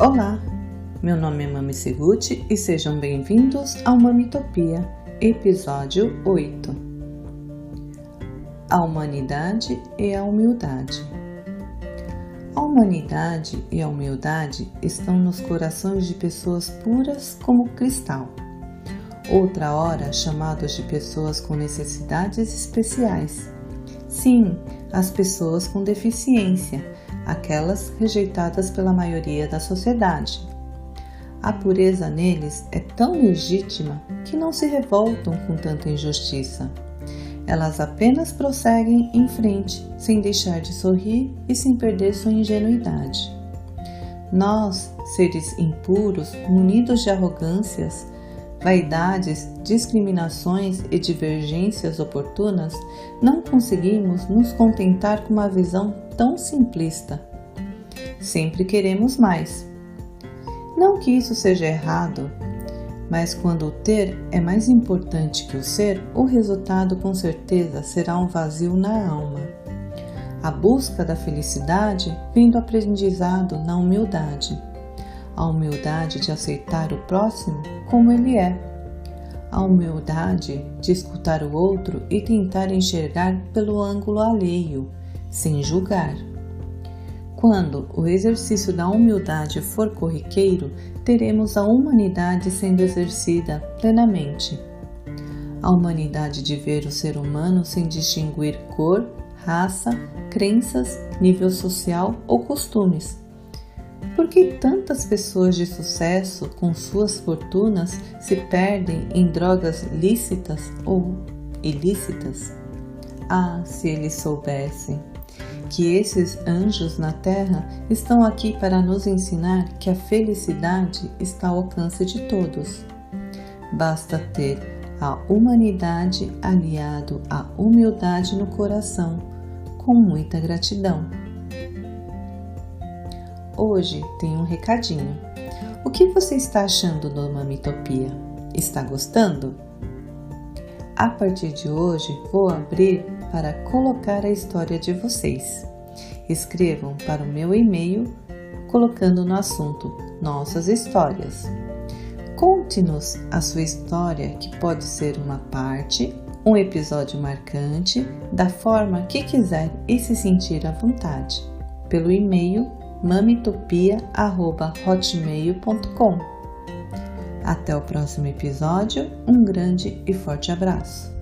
Olá, meu nome é Mami Seguti e sejam bem-vindos ao Mamitopia, episódio 8. A humanidade e a humildade. A humanidade e a humildade estão nos corações de pessoas puras como cristal. Outra hora chamados de pessoas com necessidades especiais. Sim, as pessoas com deficiência aquelas rejeitadas pela maioria da sociedade. A pureza neles é tão legítima que não se revoltam com tanta injustiça. Elas apenas prosseguem em frente, sem deixar de sorrir e sem perder sua ingenuidade. Nós, seres impuros, munidos de arrogâncias, vaidades, discriminações e divergências oportunas, não conseguimos nos contentar com uma visão tão simplista. Sempre queremos mais. Não que isso seja errado, mas quando o ter é mais importante que o ser, o resultado com certeza será um vazio na alma. A busca da felicidade vem do aprendizado na humildade a humildade de aceitar o próximo como ele é, a humildade de escutar o outro e tentar enxergar pelo ângulo alheio, sem julgar. Quando o exercício da humildade for corriqueiro, teremos a humanidade sendo exercida plenamente. A humanidade de ver o ser humano sem distinguir cor, raça, crenças, nível social ou costumes por que tantas pessoas de sucesso com suas fortunas se perdem em drogas lícitas ou ilícitas? Ah, se eles soubessem que esses anjos na terra estão aqui para nos ensinar que a felicidade está ao alcance de todos. Basta ter a humanidade aliado à humildade no coração, com muita gratidão. Hoje tem um recadinho. O que você está achando do Mamitopia? Está gostando? A partir de hoje vou abrir para colocar a história de vocês. Escrevam para o meu e-mail colocando no assunto Nossas Histórias. Conte-nos a sua história, que pode ser uma parte, um episódio marcante, da forma que quiser e se sentir à vontade, pelo e-mail mamitopia.hotmail.com. Até o próximo episódio, um grande e forte abraço.